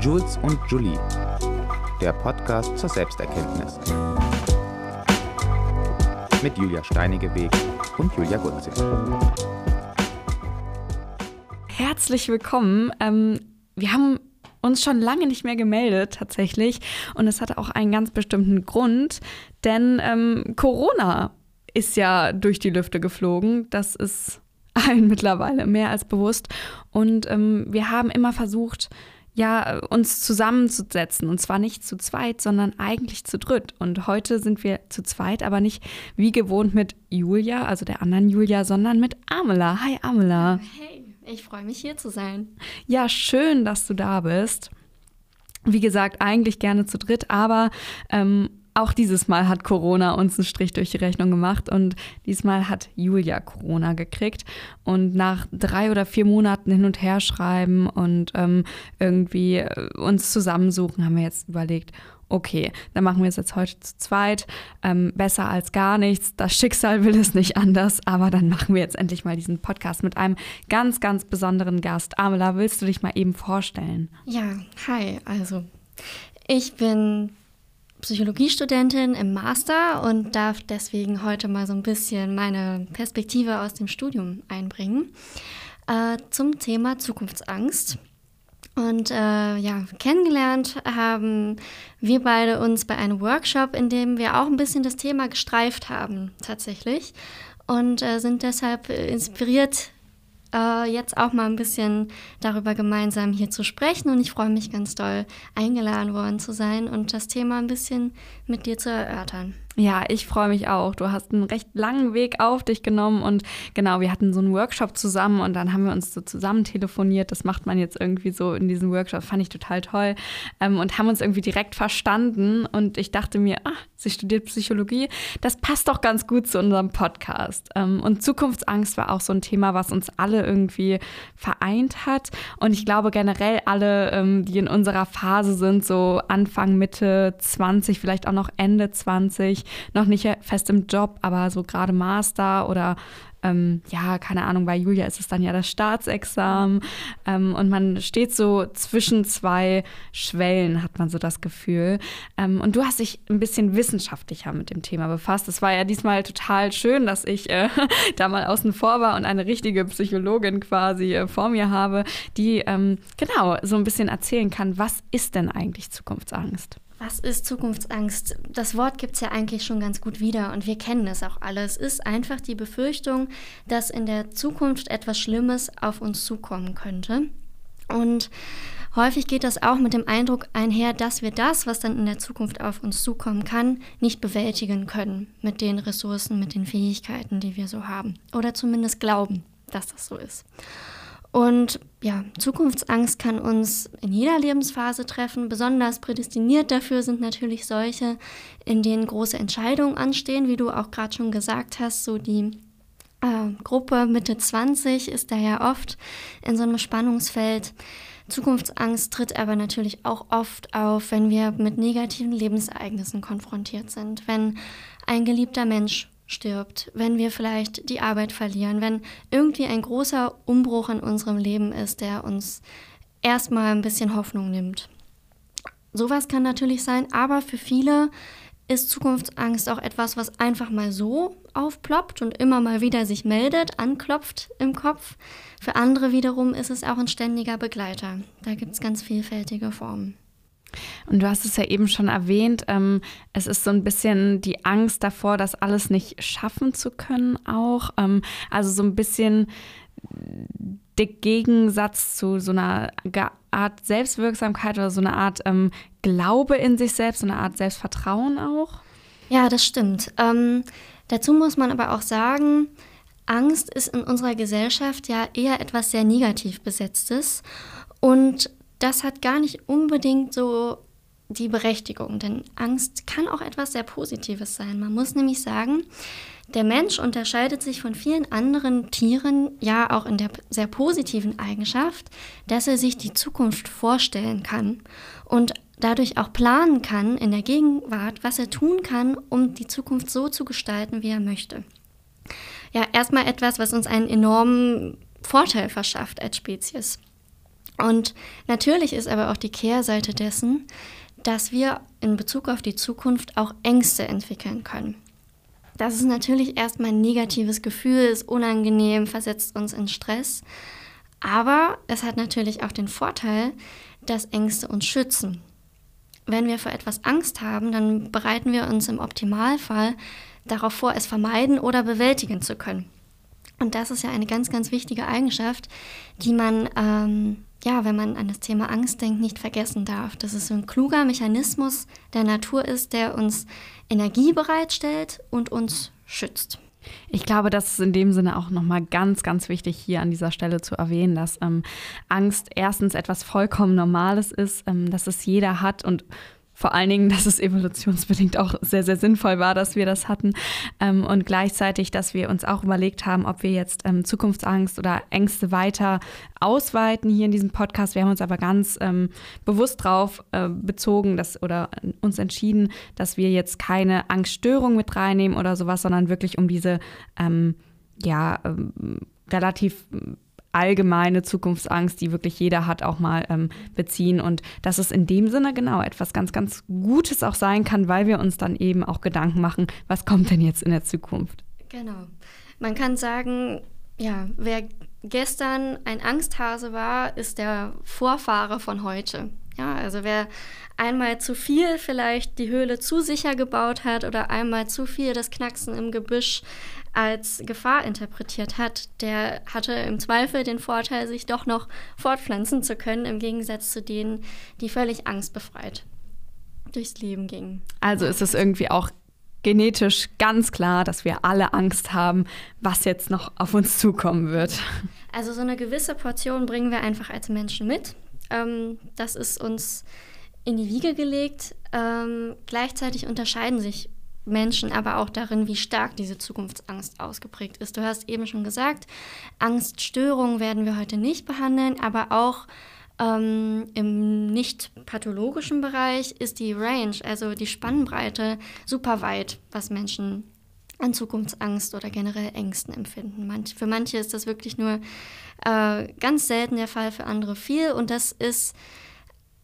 Jules und Julie, der Podcast zur Selbsterkenntnis. Mit Julia Steinigeweg und Julia Gutze. Herzlich willkommen. Ähm, wir haben uns schon lange nicht mehr gemeldet tatsächlich und es hatte auch einen ganz bestimmten Grund, denn ähm, Corona ist ja durch die Lüfte geflogen. Das ist allen mittlerweile mehr als bewusst. Und ähm, wir haben immer versucht, ja, uns zusammenzusetzen. Und zwar nicht zu zweit, sondern eigentlich zu dritt. Und heute sind wir zu zweit, aber nicht wie gewohnt mit Julia, also der anderen Julia, sondern mit Amela. Hi, Amela. Hey, ich freue mich hier zu sein. Ja, schön, dass du da bist. Wie gesagt, eigentlich gerne zu dritt, aber ähm, auch dieses Mal hat Corona uns einen Strich durch die Rechnung gemacht und diesmal hat Julia Corona gekriegt. Und nach drei oder vier Monaten hin und her schreiben und ähm, irgendwie äh, uns zusammensuchen, haben wir jetzt überlegt, okay, dann machen wir es jetzt heute zu zweit. Ähm, besser als gar nichts. Das Schicksal will es nicht anders, aber dann machen wir jetzt endlich mal diesen Podcast mit einem ganz, ganz besonderen Gast. Amela, willst du dich mal eben vorstellen? Ja, hi. Also, ich bin Psychologiestudentin im Master und darf deswegen heute mal so ein bisschen meine Perspektive aus dem Studium einbringen äh, zum Thema Zukunftsangst. Und äh, ja, kennengelernt haben wir beide uns bei einem Workshop, in dem wir auch ein bisschen das Thema gestreift haben, tatsächlich. Und äh, sind deshalb inspiriert äh, jetzt auch mal ein bisschen darüber gemeinsam hier zu sprechen. Und ich freue mich ganz doll, eingeladen worden zu sein und das Thema ein bisschen mit dir zu erörtern. Ja, ich freue mich auch. Du hast einen recht langen Weg auf dich genommen und genau, wir hatten so einen Workshop zusammen und dann haben wir uns so zusammen telefoniert. Das macht man jetzt irgendwie so in diesem Workshop, fand ich total toll ähm, und haben uns irgendwie direkt verstanden und ich dachte mir, ach, sie studiert Psychologie, das passt doch ganz gut zu unserem Podcast. Ähm, und Zukunftsangst war auch so ein Thema, was uns alle irgendwie vereint hat und ich glaube generell alle, ähm, die in unserer Phase sind, so Anfang, Mitte 20, vielleicht auch noch Ende 20, noch nicht fest im Job, aber so gerade Master oder ähm, ja, keine Ahnung, bei Julia ist es dann ja das Staatsexamen ähm, und man steht so zwischen zwei Schwellen, hat man so das Gefühl. Ähm, und du hast dich ein bisschen wissenschaftlicher mit dem Thema befasst. Es war ja diesmal total schön, dass ich äh, da mal außen vor war und eine richtige Psychologin quasi äh, vor mir habe, die ähm, genau so ein bisschen erzählen kann, was ist denn eigentlich Zukunftsangst? Was ist Zukunftsangst? Das Wort gibt es ja eigentlich schon ganz gut wieder und wir kennen es auch alle. Es ist einfach die Befürchtung, dass in der Zukunft etwas Schlimmes auf uns zukommen könnte. Und häufig geht das auch mit dem Eindruck einher, dass wir das, was dann in der Zukunft auf uns zukommen kann, nicht bewältigen können mit den Ressourcen, mit den Fähigkeiten, die wir so haben. Oder zumindest glauben, dass das so ist. Und ja, Zukunftsangst kann uns in jeder Lebensphase treffen. Besonders prädestiniert dafür sind natürlich solche, in denen große Entscheidungen anstehen, wie du auch gerade schon gesagt hast. So die äh, Gruppe Mitte 20 ist da ja oft in so einem Spannungsfeld. Zukunftsangst tritt aber natürlich auch oft auf, wenn wir mit negativen Lebensereignissen konfrontiert sind, wenn ein geliebter Mensch stirbt, wenn wir vielleicht die Arbeit verlieren, wenn irgendwie ein großer Umbruch in unserem Leben ist, der uns erstmal ein bisschen Hoffnung nimmt. Sowas kann natürlich sein, aber für viele ist Zukunftsangst auch etwas, was einfach mal so aufploppt und immer mal wieder sich meldet, anklopft im Kopf. Für andere wiederum ist es auch ein ständiger Begleiter. Da gibt es ganz vielfältige Formen. Und du hast es ja eben schon erwähnt, ähm, es ist so ein bisschen die Angst davor, das alles nicht schaffen zu können auch. Ähm, also so ein bisschen der Gegensatz zu so einer Art Selbstwirksamkeit oder so eine Art ähm, Glaube in sich selbst, so eine Art Selbstvertrauen auch. Ja, das stimmt. Ähm, dazu muss man aber auch sagen, Angst ist in unserer Gesellschaft ja eher etwas sehr negativ besetztes. Und das hat gar nicht unbedingt so die Berechtigung, denn Angst kann auch etwas sehr Positives sein. Man muss nämlich sagen, der Mensch unterscheidet sich von vielen anderen Tieren ja auch in der sehr positiven Eigenschaft, dass er sich die Zukunft vorstellen kann und dadurch auch planen kann in der Gegenwart, was er tun kann, um die Zukunft so zu gestalten, wie er möchte. Ja, erstmal etwas, was uns einen enormen Vorteil verschafft als Spezies. Und natürlich ist aber auch die Kehrseite dessen, dass wir in Bezug auf die Zukunft auch Ängste entwickeln können. Das ist natürlich erstmal ein negatives Gefühl, ist unangenehm, versetzt uns in Stress. Aber es hat natürlich auch den Vorteil, dass Ängste uns schützen. Wenn wir vor etwas Angst haben, dann bereiten wir uns im Optimalfall darauf vor, es vermeiden oder bewältigen zu können. Und das ist ja eine ganz, ganz wichtige Eigenschaft, die man, ähm, ja, wenn man an das Thema Angst denkt, nicht vergessen darf. Dass es ein kluger Mechanismus der Natur ist, der uns Energie bereitstellt und uns schützt. Ich glaube, das ist in dem Sinne auch nochmal ganz, ganz wichtig hier an dieser Stelle zu erwähnen, dass ähm, Angst erstens etwas vollkommen Normales ist, ähm, dass es jeder hat und vor allen Dingen, dass es evolutionsbedingt auch sehr, sehr sinnvoll war, dass wir das hatten. Ähm, und gleichzeitig, dass wir uns auch überlegt haben, ob wir jetzt ähm, Zukunftsangst oder Ängste weiter ausweiten hier in diesem Podcast. Wir haben uns aber ganz ähm, bewusst darauf äh, bezogen dass, oder uns entschieden, dass wir jetzt keine Angststörung mit reinnehmen oder sowas, sondern wirklich um diese ähm, ja, ähm, relativ allgemeine Zukunftsangst, die wirklich jeder hat, auch mal ähm, beziehen. Und dass es in dem Sinne genau etwas ganz, ganz Gutes auch sein kann, weil wir uns dann eben auch Gedanken machen, was kommt denn jetzt in der Zukunft. Genau. Man kann sagen, ja, wer gestern ein Angsthase war, ist der Vorfahre von heute. Ja, also wer einmal zu viel vielleicht die Höhle zu sicher gebaut hat oder einmal zu viel das Knacksen im Gebüsch als Gefahr interpretiert hat, der hatte im Zweifel den Vorteil, sich doch noch fortpflanzen zu können, im Gegensatz zu denen, die völlig angstbefreit durchs Leben gingen. Also ist es irgendwie auch genetisch ganz klar, dass wir alle Angst haben, was jetzt noch auf uns zukommen wird. Also so eine gewisse Portion bringen wir einfach als Menschen mit. Ähm, das ist uns in die Wiege gelegt. Ähm, gleichzeitig unterscheiden sich Menschen aber auch darin, wie stark diese Zukunftsangst ausgeprägt ist. Du hast eben schon gesagt, Angststörungen werden wir heute nicht behandeln, aber auch ähm, im nicht pathologischen Bereich ist die Range, also die Spannbreite, super weit, was Menschen an Zukunftsangst oder generell Ängsten empfinden. Manch, für manche ist das wirklich nur äh, ganz selten der Fall, für andere viel. Und das ist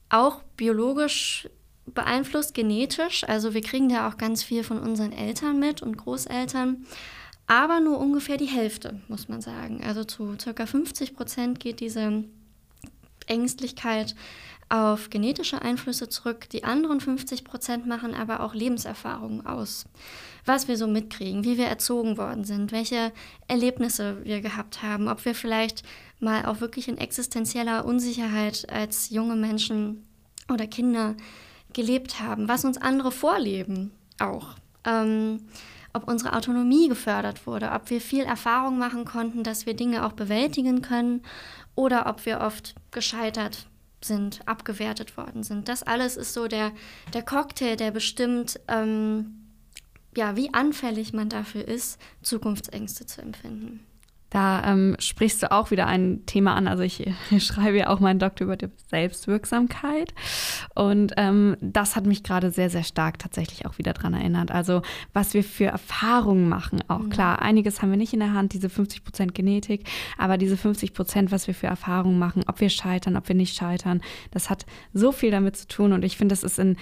auch biologisch beeinflusst, genetisch. Also wir kriegen da auch ganz viel von unseren Eltern mit und Großeltern. Aber nur ungefähr die Hälfte, muss man sagen. Also zu ca. 50 Prozent geht diese Ängstlichkeit auf genetische Einflüsse zurück. Die anderen 50 Prozent machen aber auch Lebenserfahrungen aus. Was wir so mitkriegen, wie wir erzogen worden sind, welche Erlebnisse wir gehabt haben, ob wir vielleicht mal auch wirklich in existenzieller Unsicherheit als junge Menschen oder Kinder gelebt haben, was uns andere vorleben auch. Ähm, ob unsere Autonomie gefördert wurde, ob wir viel Erfahrung machen konnten, dass wir Dinge auch bewältigen können oder ob wir oft gescheitert sind, abgewertet worden sind. Das alles ist so der, der Cocktail, der bestimmt, ähm, ja, wie anfällig man dafür ist, Zukunftsängste zu empfinden. Da ähm, sprichst du auch wieder ein Thema an. Also ich, ich schreibe ja auch meinen Doktor über die Selbstwirksamkeit. Und ähm, das hat mich gerade sehr, sehr stark tatsächlich auch wieder daran erinnert. Also was wir für Erfahrungen machen. Auch mhm. klar, einiges haben wir nicht in der Hand, diese 50 Prozent Genetik, aber diese 50 Prozent, was wir für Erfahrungen machen, ob wir scheitern, ob wir nicht scheitern, das hat so viel damit zu tun. Und ich finde, das ist in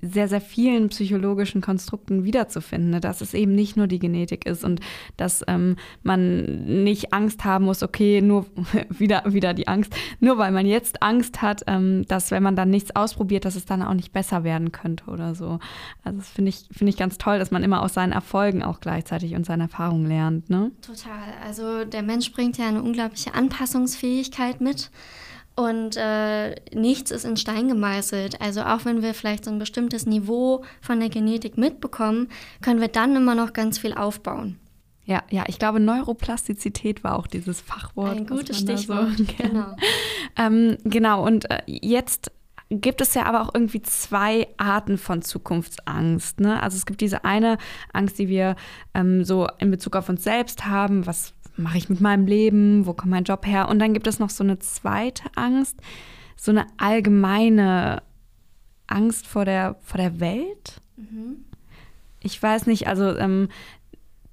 sehr, sehr vielen psychologischen Konstrukten wiederzufinden, ne? dass es eben nicht nur die Genetik ist und dass ähm, man nicht Angst haben muss, okay, nur wieder, wieder die Angst, nur weil man jetzt Angst hat, ähm, dass wenn man dann nichts ausprobiert, dass es dann auch nicht besser werden könnte oder so. Also das finde ich, finde ich ganz toll, dass man immer aus seinen Erfolgen auch gleichzeitig und seinen Erfahrungen lernt. Ne? Total. Also der Mensch bringt ja eine unglaubliche Anpassungsfähigkeit mit. Und äh, nichts ist in Stein gemeißelt. Also auch wenn wir vielleicht so ein bestimmtes Niveau von der Genetik mitbekommen, können wir dann immer noch ganz viel aufbauen. Ja, ja, ich glaube, Neuroplastizität war auch dieses Fachwort. Ein gutes Stichwort, so, genau. Ähm, genau, und äh, jetzt gibt es ja aber auch irgendwie zwei Arten von Zukunftsangst. Ne? Also es gibt diese eine Angst, die wir ähm, so in Bezug auf uns selbst haben, was mache ich mit meinem Leben, wo kommt mein Job her? Und dann gibt es noch so eine zweite Angst, so eine allgemeine Angst vor der, vor der Welt. Mhm. Ich weiß nicht, also ähm,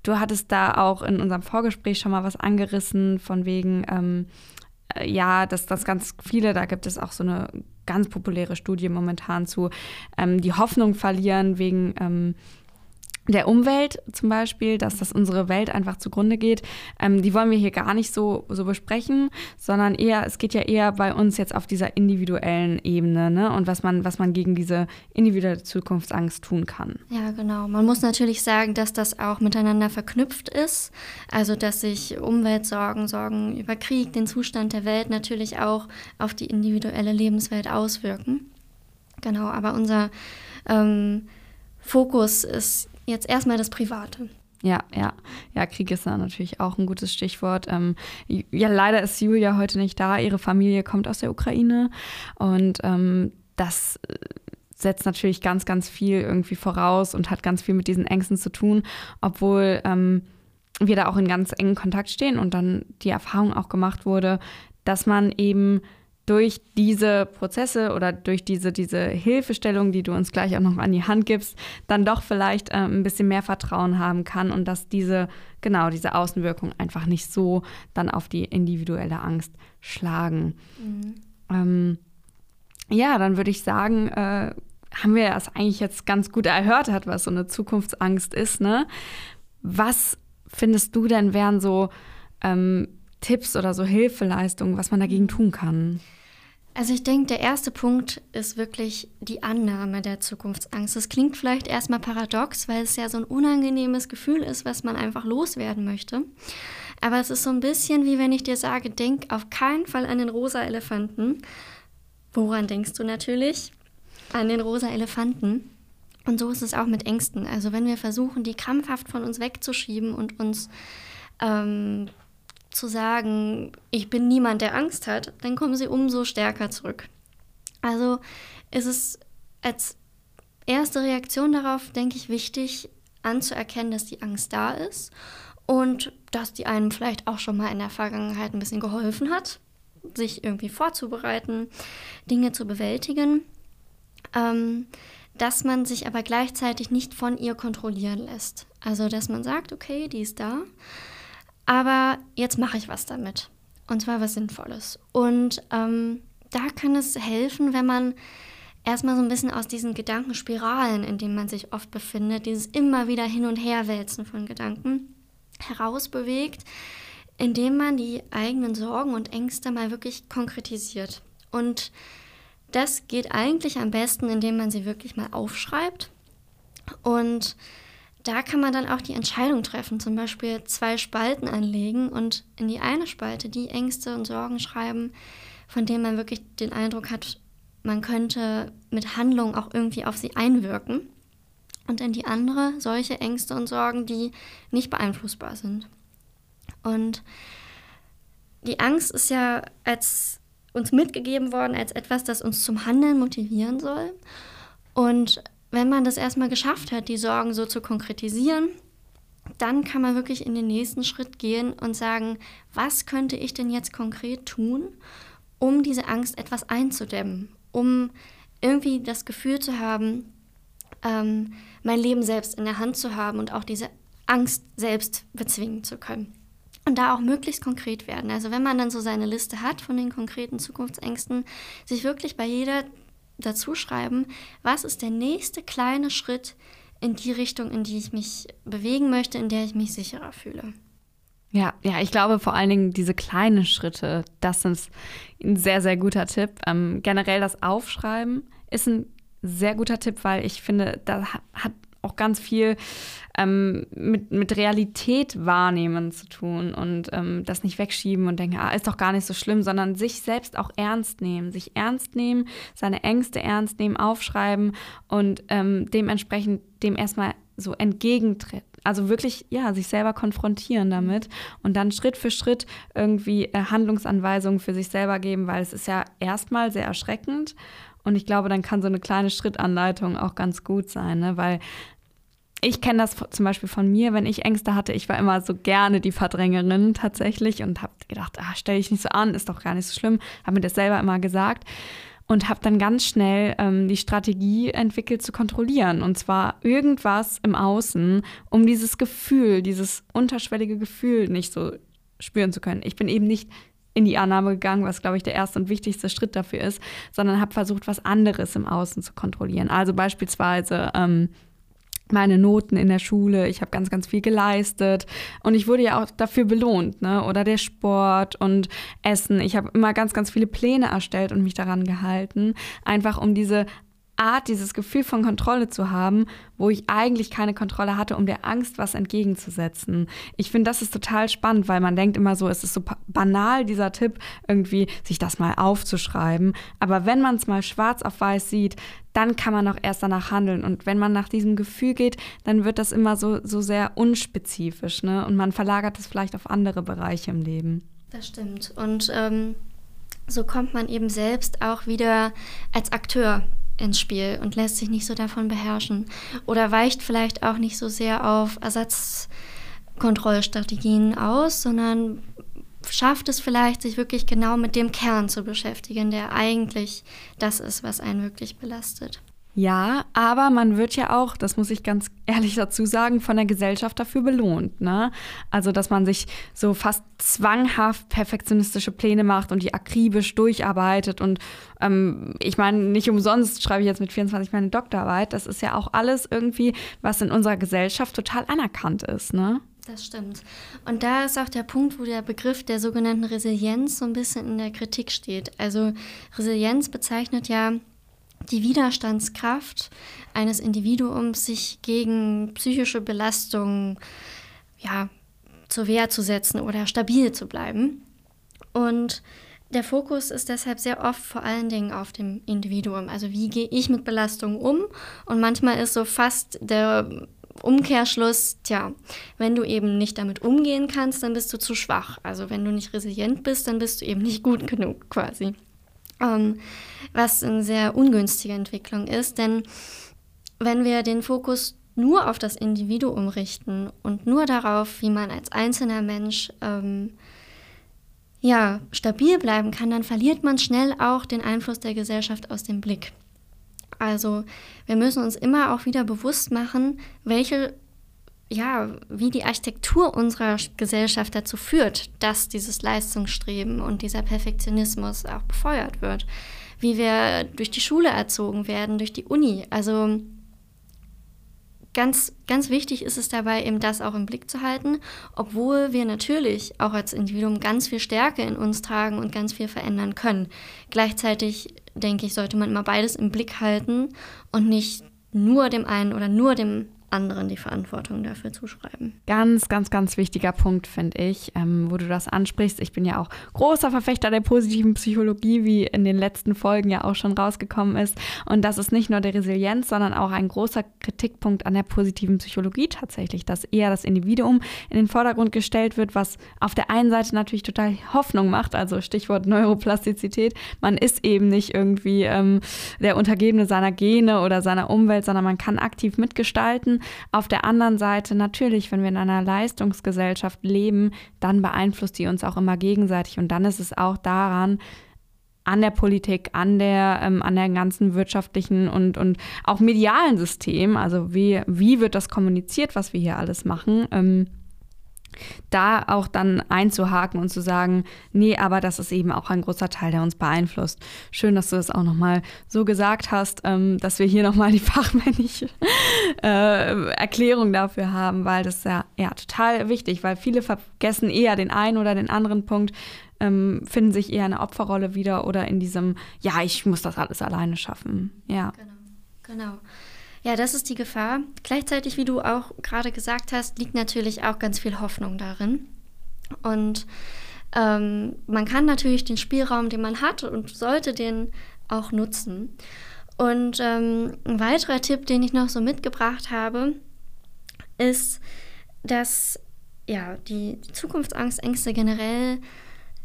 Du hattest da auch in unserem Vorgespräch schon mal was angerissen, von wegen, ähm, äh, ja, dass das ganz viele, da gibt es auch so eine ganz populäre Studie momentan zu, ähm, die Hoffnung verlieren wegen ähm, der Umwelt zum Beispiel, dass das unsere Welt einfach zugrunde geht, ähm, die wollen wir hier gar nicht so, so besprechen, sondern eher, es geht ja eher bei uns jetzt auf dieser individuellen Ebene, ne? Und was man, was man gegen diese individuelle Zukunftsangst tun kann. Ja, genau. Man muss natürlich sagen, dass das auch miteinander verknüpft ist. Also, dass sich Umweltsorgen, Sorgen über Krieg, den Zustand der Welt natürlich auch auf die individuelle Lebenswelt auswirken. Genau, aber unser ähm, Fokus ist jetzt erstmal das Private. Ja, ja. Ja, Krieg ist da natürlich auch ein gutes Stichwort. Ähm, ja, leider ist Julia heute nicht da. Ihre Familie kommt aus der Ukraine. Und ähm, das äh, setzt natürlich ganz, ganz viel irgendwie voraus und hat ganz viel mit diesen Ängsten zu tun, obwohl ähm, wir da auch in ganz engen Kontakt stehen und dann die Erfahrung auch gemacht wurde, dass man eben durch diese Prozesse oder durch diese, diese Hilfestellung, die du uns gleich auch noch an die Hand gibst, dann doch vielleicht äh, ein bisschen mehr Vertrauen haben kann und dass diese, genau, diese Außenwirkungen einfach nicht so dann auf die individuelle Angst schlagen. Mhm. Ähm, ja, dann würde ich sagen, äh, haben wir das eigentlich jetzt ganz gut erhört was so eine Zukunftsangst ist, ne? Was findest du denn wären so ähm, Tipps oder so Hilfeleistungen, was man dagegen tun kann? Also ich denke, der erste Punkt ist wirklich die Annahme der Zukunftsangst. Das klingt vielleicht erstmal paradox, weil es ja so ein unangenehmes Gefühl ist, was man einfach loswerden möchte. Aber es ist so ein bisschen wie wenn ich dir sage, denk auf keinen Fall an den rosa Elefanten. Woran denkst du natürlich? An den rosa Elefanten. Und so ist es auch mit Ängsten. Also wenn wir versuchen, die krampfhaft von uns wegzuschieben und uns ähm, zu sagen, ich bin niemand, der Angst hat, dann kommen sie umso stärker zurück. Also ist es als erste Reaktion darauf, denke ich, wichtig anzuerkennen, dass die Angst da ist und dass die einem vielleicht auch schon mal in der Vergangenheit ein bisschen geholfen hat, sich irgendwie vorzubereiten, Dinge zu bewältigen. Ähm, dass man sich aber gleichzeitig nicht von ihr kontrollieren lässt. Also dass man sagt, okay, die ist da aber jetzt mache ich was damit. Und zwar was Sinnvolles. Und ähm, da kann es helfen, wenn man erstmal so ein bisschen aus diesen Gedankenspiralen, in denen man sich oft befindet, dieses immer wieder hin und her wälzen von Gedanken, herausbewegt, indem man die eigenen Sorgen und Ängste mal wirklich konkretisiert. Und das geht eigentlich am besten, indem man sie wirklich mal aufschreibt und da kann man dann auch die Entscheidung treffen, zum Beispiel zwei Spalten anlegen und in die eine Spalte die Ängste und Sorgen schreiben, von denen man wirklich den Eindruck hat, man könnte mit Handlung auch irgendwie auf sie einwirken. Und in die andere solche Ängste und Sorgen, die nicht beeinflussbar sind. Und die Angst ist ja als uns mitgegeben worden als etwas, das uns zum Handeln motivieren soll. Und wenn man das erstmal geschafft hat, die Sorgen so zu konkretisieren, dann kann man wirklich in den nächsten Schritt gehen und sagen, was könnte ich denn jetzt konkret tun, um diese Angst etwas einzudämmen, um irgendwie das Gefühl zu haben, ähm, mein Leben selbst in der Hand zu haben und auch diese Angst selbst bezwingen zu können. Und da auch möglichst konkret werden. Also wenn man dann so seine Liste hat von den konkreten Zukunftsängsten, sich wirklich bei jeder dazu schreiben, was ist der nächste kleine Schritt in die Richtung, in die ich mich bewegen möchte, in der ich mich sicherer fühle. Ja, ja, ich glaube vor allen Dingen diese kleinen Schritte, das ist ein sehr, sehr guter Tipp. Ähm, generell das Aufschreiben ist ein sehr guter Tipp, weil ich finde, da hat auch ganz viel ähm, mit, mit Realität wahrnehmen zu tun und ähm, das nicht wegschieben und denken, ah, ist doch gar nicht so schlimm, sondern sich selbst auch ernst nehmen, sich ernst nehmen, seine Ängste ernst nehmen, aufschreiben und ähm, dementsprechend dem erstmal so entgegentreten. Also wirklich, ja, sich selber konfrontieren damit und dann Schritt für Schritt irgendwie äh, Handlungsanweisungen für sich selber geben, weil es ist ja erstmal sehr erschreckend und ich glaube, dann kann so eine kleine Schrittanleitung auch ganz gut sein, ne? weil ich kenne das zum Beispiel von mir, wenn ich Ängste hatte, ich war immer so gerne die Verdrängerin tatsächlich und habe gedacht, ah, stell dich nicht so an, ist doch gar nicht so schlimm, habe mir das selber immer gesagt und habe dann ganz schnell ähm, die Strategie entwickelt zu kontrollieren und zwar irgendwas im Außen, um dieses Gefühl, dieses unterschwellige Gefühl nicht so spüren zu können. Ich bin eben nicht in die Annahme gegangen, was, glaube ich, der erste und wichtigste Schritt dafür ist, sondern habe versucht, was anderes im Außen zu kontrollieren. Also beispielsweise ähm, meine Noten in der Schule, ich habe ganz, ganz viel geleistet und ich wurde ja auch dafür belohnt, ne? Oder der Sport und Essen. Ich habe immer ganz, ganz viele Pläne erstellt und mich daran gehalten, einfach um diese Art, dieses Gefühl von Kontrolle zu haben, wo ich eigentlich keine Kontrolle hatte, um der Angst was entgegenzusetzen. Ich finde, das ist total spannend, weil man denkt immer so, es ist so banal, dieser Tipp, irgendwie sich das mal aufzuschreiben. Aber wenn man es mal schwarz auf weiß sieht, dann kann man auch erst danach handeln. Und wenn man nach diesem Gefühl geht, dann wird das immer so, so sehr unspezifisch. Ne? Und man verlagert es vielleicht auf andere Bereiche im Leben. Das stimmt. Und ähm, so kommt man eben selbst auch wieder als Akteur ins Spiel und lässt sich nicht so davon beherrschen oder weicht vielleicht auch nicht so sehr auf Ersatzkontrollstrategien aus, sondern schafft es vielleicht, sich wirklich genau mit dem Kern zu beschäftigen, der eigentlich das ist, was einen wirklich belastet. Ja, aber man wird ja auch, das muss ich ganz ehrlich dazu sagen, von der Gesellschaft dafür belohnt. Ne? Also, dass man sich so fast zwanghaft perfektionistische Pläne macht und die akribisch durcharbeitet. Und ähm, ich meine, nicht umsonst schreibe ich jetzt mit 24 meine Doktorarbeit. Das ist ja auch alles irgendwie, was in unserer Gesellschaft total anerkannt ist. Ne? Das stimmt. Und da ist auch der Punkt, wo der Begriff der sogenannten Resilienz so ein bisschen in der Kritik steht. Also Resilienz bezeichnet ja die Widerstandskraft eines Individuums, sich gegen psychische Belastungen ja, zur Wehr zu setzen oder stabil zu bleiben. Und der Fokus ist deshalb sehr oft vor allen Dingen auf dem Individuum. Also wie gehe ich mit Belastungen um? Und manchmal ist so fast der Umkehrschluss, tja, wenn du eben nicht damit umgehen kannst, dann bist du zu schwach. Also wenn du nicht resilient bist, dann bist du eben nicht gut genug quasi. Ähm, was eine sehr ungünstige Entwicklung ist, denn wenn wir den Fokus nur auf das Individuum richten und nur darauf, wie man als einzelner Mensch ähm, ja, stabil bleiben kann, dann verliert man schnell auch den Einfluss der Gesellschaft aus dem Blick. Also wir müssen uns immer auch wieder bewusst machen, welche ja, wie die Architektur unserer Gesellschaft dazu führt, dass dieses Leistungsstreben und dieser Perfektionismus auch befeuert wird. Wie wir durch die Schule erzogen werden, durch die Uni. Also ganz, ganz wichtig ist es dabei, eben das auch im Blick zu halten, obwohl wir natürlich auch als Individuum ganz viel Stärke in uns tragen und ganz viel verändern können. Gleichzeitig, denke ich, sollte man immer beides im Blick halten und nicht nur dem einen oder nur dem anderen die Verantwortung dafür zuschreiben. Ganz, ganz, ganz wichtiger Punkt, finde ich, ähm, wo du das ansprichst. Ich bin ja auch großer Verfechter der positiven Psychologie, wie in den letzten Folgen ja auch schon rausgekommen ist. Und das ist nicht nur der Resilienz, sondern auch ein großer Kritikpunkt an der positiven Psychologie tatsächlich, dass eher das Individuum in den Vordergrund gestellt wird, was auf der einen Seite natürlich total Hoffnung macht, also Stichwort Neuroplastizität. Man ist eben nicht irgendwie ähm, der Untergebene seiner Gene oder seiner Umwelt, sondern man kann aktiv mitgestalten auf der anderen Seite natürlich, wenn wir in einer Leistungsgesellschaft leben, dann beeinflusst die uns auch immer gegenseitig. Und dann ist es auch daran, an der Politik, an der, ähm, an der ganzen wirtschaftlichen und, und auch medialen System, also wie, wie wird das kommuniziert, was wir hier alles machen, ähm, da auch dann einzuhaken und zu sagen, nee, aber das ist eben auch ein großer Teil, der uns beeinflusst. Schön, dass du das auch nochmal so gesagt hast, ähm, dass wir hier nochmal die fachmännische äh, Erklärung dafür haben, weil das ist ja, ja total wichtig, weil viele vergessen eher den einen oder den anderen Punkt, ähm, finden sich eher in der Opferrolle wieder oder in diesem, ja, ich muss das alles alleine schaffen. Ja. Genau, genau. Ja, das ist die Gefahr. Gleichzeitig, wie du auch gerade gesagt hast, liegt natürlich auch ganz viel Hoffnung darin. Und ähm, man kann natürlich den Spielraum, den man hat und sollte den auch nutzen. Und ähm, ein weiterer Tipp, den ich noch so mitgebracht habe, ist, dass ja, die, Zukunftsängste generell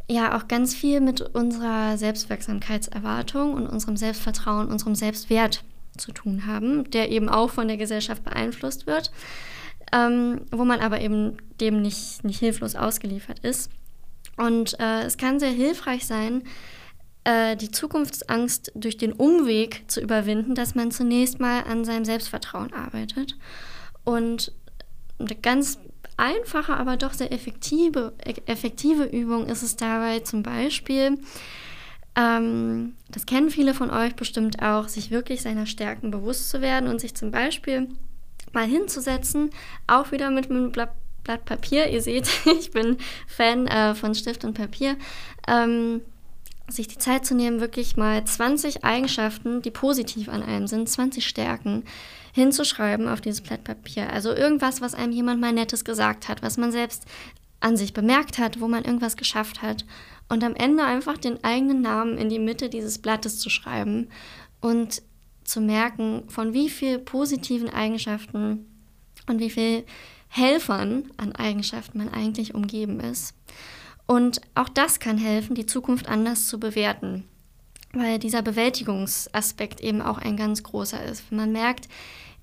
ja auch ganz viel mit unserer Selbstwirksamkeitserwartung und unserem Selbstvertrauen, unserem Selbstwert zu tun haben, der eben auch von der Gesellschaft beeinflusst wird, ähm, wo man aber eben dem nicht, nicht hilflos ausgeliefert ist. Und äh, es kann sehr hilfreich sein, äh, die Zukunftsangst durch den Umweg zu überwinden, dass man zunächst mal an seinem Selbstvertrauen arbeitet. Und eine ganz einfache, aber doch sehr effektive, effektive Übung ist es dabei zum Beispiel, ähm, das kennen viele von euch bestimmt auch, sich wirklich seiner Stärken bewusst zu werden und sich zum Beispiel mal hinzusetzen, auch wieder mit einem Blatt, Blatt Papier. Ihr seht, ich bin Fan äh, von Stift und Papier. Ähm, sich die Zeit zu nehmen, wirklich mal 20 Eigenschaften, die positiv an einem sind, 20 Stärken, hinzuschreiben auf dieses Blatt Papier. Also irgendwas, was einem jemand mal Nettes gesagt hat, was man selbst an sich bemerkt hat, wo man irgendwas geschafft hat. Und am Ende einfach den eigenen Namen in die Mitte dieses Blattes zu schreiben und zu merken, von wie vielen positiven Eigenschaften und wie viel Helfern an Eigenschaften man eigentlich umgeben ist. Und auch das kann helfen, die Zukunft anders zu bewerten, weil dieser Bewältigungsaspekt eben auch ein ganz großer ist. Wenn man merkt,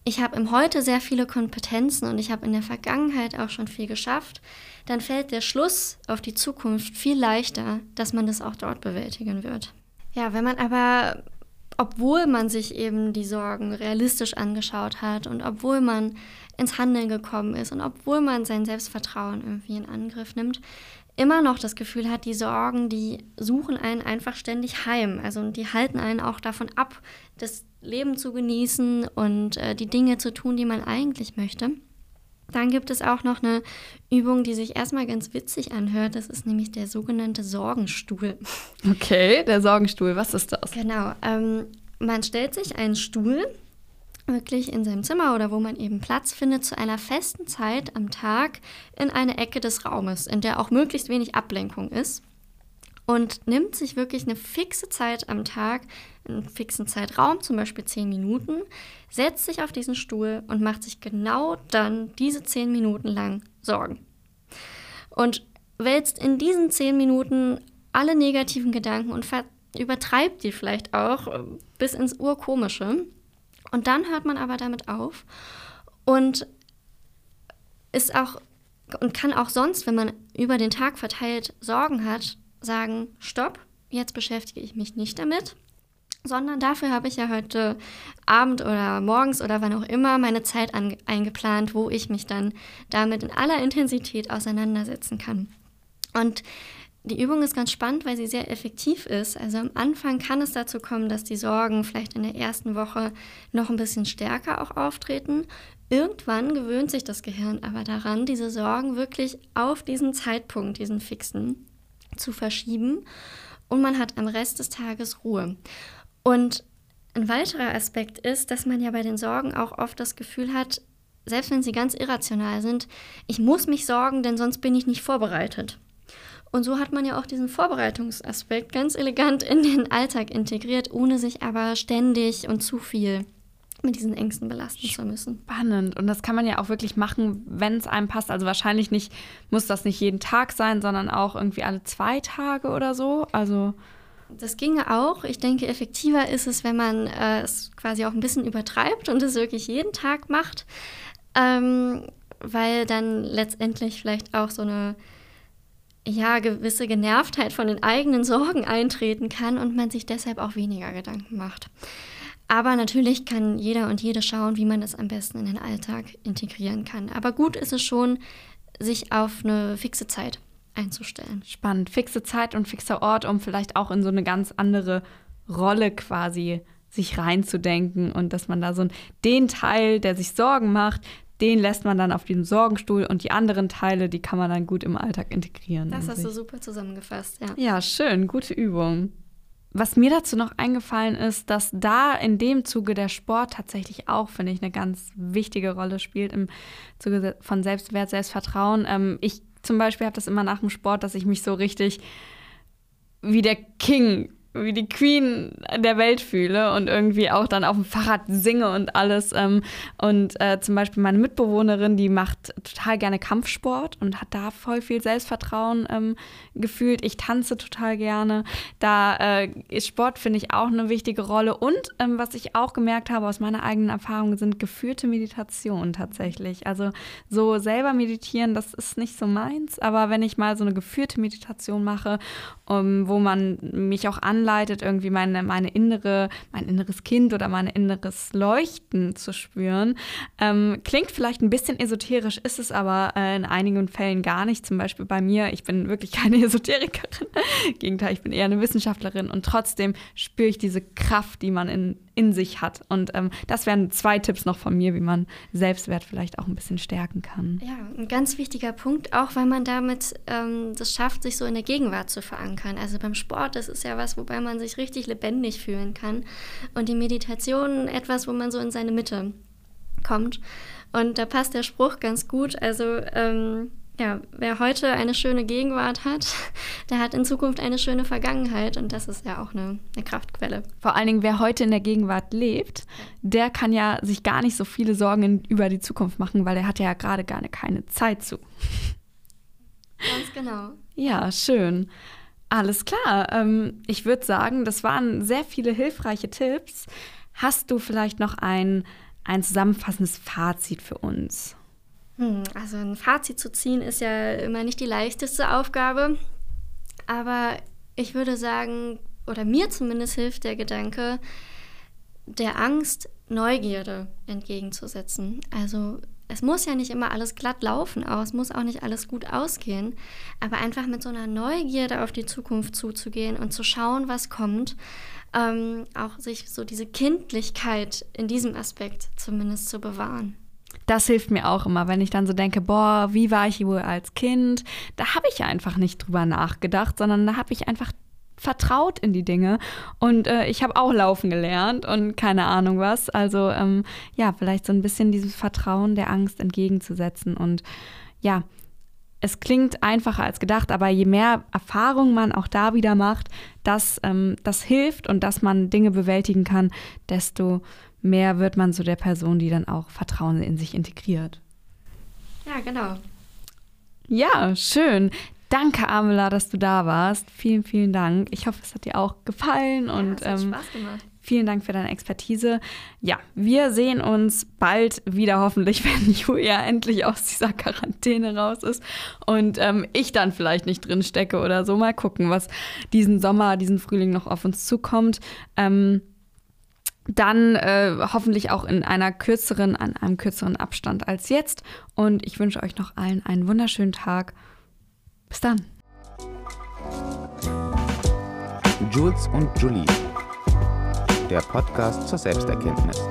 ich habe im Heute sehr viele Kompetenzen und ich habe in der Vergangenheit auch schon viel geschafft, dann fällt der Schluss auf die Zukunft viel leichter, dass man das auch dort bewältigen wird. Ja, wenn man aber, obwohl man sich eben die Sorgen realistisch angeschaut hat und obwohl man ins Handeln gekommen ist und obwohl man sein Selbstvertrauen irgendwie in Angriff nimmt, immer noch das Gefühl hat, die Sorgen, die suchen einen einfach ständig heim. Also die halten einen auch davon ab, das Leben zu genießen und äh, die Dinge zu tun, die man eigentlich möchte. Dann gibt es auch noch eine Übung, die sich erstmal ganz witzig anhört. Das ist nämlich der sogenannte Sorgenstuhl. Okay, der Sorgenstuhl, was ist das? Genau. Ähm, man stellt sich einen Stuhl wirklich in seinem Zimmer oder wo man eben Platz findet, zu einer festen Zeit am Tag in eine Ecke des Raumes, in der auch möglichst wenig Ablenkung ist. Und nimmt sich wirklich eine fixe Zeit am Tag, einen fixen Zeitraum, zum Beispiel zehn Minuten, setzt sich auf diesen Stuhl und macht sich genau dann diese zehn Minuten lang Sorgen. Und wälzt in diesen zehn Minuten alle negativen Gedanken und übertreibt die vielleicht auch äh, bis ins Urkomische. Und dann hört man aber damit auf und ist auch und kann auch sonst, wenn man über den Tag verteilt Sorgen hat, sagen, stopp, jetzt beschäftige ich mich nicht damit, sondern dafür habe ich ja heute Abend oder morgens oder wann auch immer meine Zeit eingeplant, wo ich mich dann damit in aller Intensität auseinandersetzen kann. Und die Übung ist ganz spannend, weil sie sehr effektiv ist. Also am Anfang kann es dazu kommen, dass die Sorgen vielleicht in der ersten Woche noch ein bisschen stärker auch auftreten. Irgendwann gewöhnt sich das Gehirn aber daran, diese Sorgen wirklich auf diesen Zeitpunkt, diesen fixen, zu verschieben und man hat am Rest des Tages Ruhe. Und ein weiterer Aspekt ist, dass man ja bei den Sorgen auch oft das Gefühl hat, selbst wenn sie ganz irrational sind, ich muss mich sorgen, denn sonst bin ich nicht vorbereitet. Und so hat man ja auch diesen Vorbereitungsaspekt ganz elegant in den Alltag integriert, ohne sich aber ständig und zu viel mit diesen Ängsten belasten zu müssen. Spannend. Und das kann man ja auch wirklich machen, wenn es einem passt. Also wahrscheinlich nicht, muss das nicht jeden Tag sein, sondern auch irgendwie alle zwei Tage oder so. Also. Das ginge auch. Ich denke, effektiver ist es, wenn man äh, es quasi auch ein bisschen übertreibt und es wirklich jeden Tag macht. Ähm, weil dann letztendlich vielleicht auch so eine ja, gewisse Genervtheit von den eigenen Sorgen eintreten kann und man sich deshalb auch weniger Gedanken macht. Aber natürlich kann jeder und jede schauen, wie man das am besten in den Alltag integrieren kann. Aber gut ist es schon, sich auf eine fixe Zeit einzustellen. Spannend. Fixe Zeit und fixer Ort, um vielleicht auch in so eine ganz andere Rolle quasi sich reinzudenken und dass man da so den Teil, der sich Sorgen macht, den lässt man dann auf diesem Sorgenstuhl und die anderen Teile, die kann man dann gut im Alltag integrieren. Das hast du super zusammengefasst, ja. Ja, schön, gute Übung. Was mir dazu noch eingefallen ist, dass da in dem Zuge der Sport tatsächlich auch, finde ich, eine ganz wichtige Rolle spielt im Zuge von Selbstwert, Selbstvertrauen. Ähm, ich zum Beispiel habe das immer nach dem Sport, dass ich mich so richtig wie der King wie die Queen der Welt fühle und irgendwie auch dann auf dem Fahrrad singe und alles. Ähm, und äh, zum Beispiel meine Mitbewohnerin, die macht total gerne Kampfsport und hat da voll viel Selbstvertrauen ähm, gefühlt. Ich tanze total gerne. Da äh, ist Sport, finde ich, auch eine wichtige Rolle. Und ähm, was ich auch gemerkt habe aus meiner eigenen Erfahrung, sind geführte Meditationen tatsächlich. Also so selber meditieren, das ist nicht so meins. Aber wenn ich mal so eine geführte Meditation mache, um, wo man mich auch anleitet, anleitet, irgendwie meine, meine innere, mein inneres Kind oder mein inneres Leuchten zu spüren. Ähm, klingt vielleicht ein bisschen esoterisch, ist es aber äh, in einigen Fällen gar nicht. Zum Beispiel bei mir, ich bin wirklich keine Esoterikerin. Gegenteil, ich bin eher eine Wissenschaftlerin und trotzdem spüre ich diese Kraft, die man in, in sich hat. Und ähm, das wären zwei Tipps noch von mir, wie man Selbstwert vielleicht auch ein bisschen stärken kann. Ja, ein ganz wichtiger Punkt, auch weil man damit ähm, das schafft, sich so in der Gegenwart zu verankern. Also beim Sport, das ist ja was, wobei man sich richtig lebendig fühlen kann. Und die Meditation etwas, wo man so in seine Mitte kommt. Und da passt der Spruch ganz gut. Also ähm, ja, wer heute eine schöne Gegenwart hat, der hat in Zukunft eine schöne Vergangenheit und das ist ja auch eine, eine, Kraftquelle. Vor allen Dingen, wer heute in der Gegenwart lebt, der kann ja sich gar nicht so viele Sorgen über die Zukunft machen, weil er hat ja gerade gar keine Zeit zu. Ganz genau. Ja, schön. Alles klar. Ähm, ich würde sagen, das waren sehr viele hilfreiche Tipps. Hast du vielleicht noch ein, ein zusammenfassendes Fazit für uns? Hm, also ein Fazit zu ziehen ist ja immer nicht die leichteste Aufgabe. Aber ich würde sagen, oder mir zumindest hilft der Gedanke, der Angst Neugierde entgegenzusetzen. Also es muss ja nicht immer alles glatt laufen, aber es muss auch nicht alles gut ausgehen. Aber einfach mit so einer Neugierde auf die Zukunft zuzugehen und zu schauen, was kommt. Ähm, auch sich so diese Kindlichkeit in diesem Aspekt zumindest zu bewahren das hilft mir auch immer, wenn ich dann so denke, boah, wie war ich wohl als Kind? Da habe ich einfach nicht drüber nachgedacht, sondern da habe ich einfach vertraut in die Dinge. Und äh, ich habe auch laufen gelernt und keine Ahnung was. Also ähm, ja, vielleicht so ein bisschen dieses Vertrauen der Angst entgegenzusetzen. Und ja, es klingt einfacher als gedacht, aber je mehr Erfahrung man auch da wieder macht, dass ähm, das hilft und dass man Dinge bewältigen kann, desto mehr wird man zu der Person, die dann auch Vertrauen in sich integriert. Ja, genau. Ja, schön. Danke, Amela, dass du da warst. Vielen, vielen Dank. Ich hoffe, es hat dir auch gefallen ja, und es hat ähm, Spaß gemacht. Vielen Dank für deine Expertise. Ja, wir sehen uns bald wieder, hoffentlich, wenn Julia endlich aus dieser Quarantäne raus ist und ähm, ich dann vielleicht nicht drin stecke oder so. Mal gucken, was diesen Sommer, diesen Frühling noch auf uns zukommt. Ähm, dann äh, hoffentlich auch in einer kürzeren, an einem kürzeren Abstand als jetzt. Und ich wünsche euch noch allen einen wunderschönen Tag. Bis dann. Jules und Julie. Der Podcast zur Selbsterkenntnis.